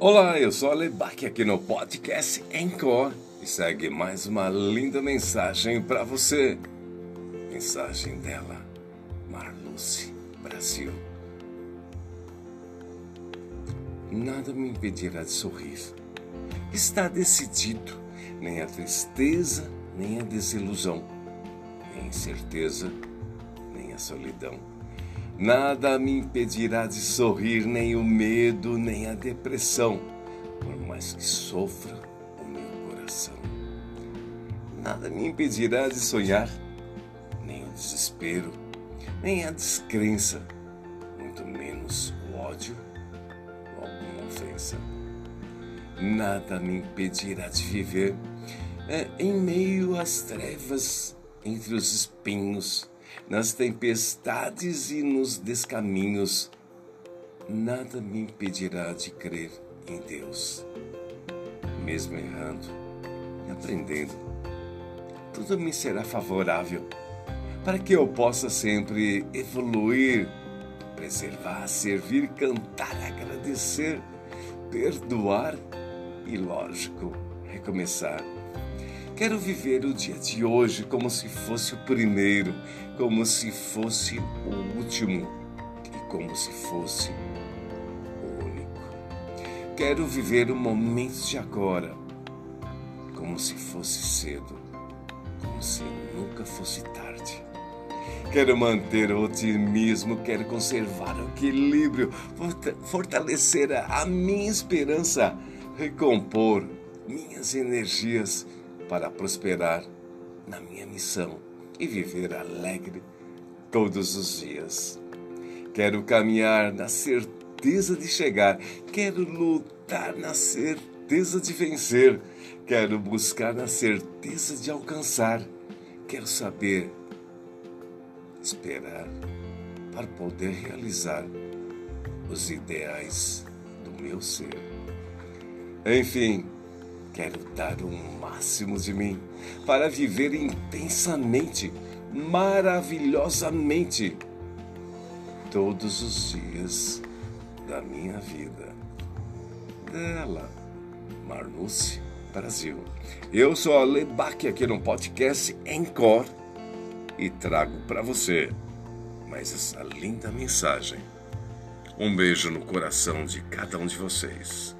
Olá, eu sou Alebac aqui no podcast Encore e segue mais uma linda mensagem para você. Mensagem dela, Marluce Brasil. Nada me impedirá de sorrir. Está decidido, nem a tristeza, nem a desilusão, nem a incerteza, nem a solidão Nada me impedirá de sorrir, nem o medo, nem a depressão, por mais que sofra o meu coração. Nada me impedirá de sonhar, nem o desespero, nem a descrença, muito menos o ódio ou alguma ofensa. Nada me impedirá de viver é, em meio às trevas, entre os espinhos nas tempestades e nos descaminhos, nada me impedirá de crer em Deus. Mesmo errando e aprendendo, tudo me será favorável para que eu possa sempre evoluir, preservar, servir, cantar, agradecer, perdoar e, lógico, recomeçar Quero viver o dia de hoje como se fosse o primeiro, como se fosse o último e como se fosse o único. Quero viver o momento de agora como se fosse cedo, como se nunca fosse tarde. Quero manter o otimismo, quero conservar o equilíbrio, fortalecer a minha esperança, recompor minhas energias para prosperar na minha missão e viver alegre todos os dias. Quero caminhar na certeza de chegar, quero lutar na certeza de vencer, quero buscar na certeza de alcançar, quero saber esperar para poder realizar os ideais do meu ser. Enfim, Quero dar o máximo de mim para viver intensamente, maravilhosamente, todos os dias da minha vida. Dela, Marluce Brasil. Eu sou a Lebac aqui no podcast Encore e trago para você mais essa linda mensagem. Um beijo no coração de cada um de vocês.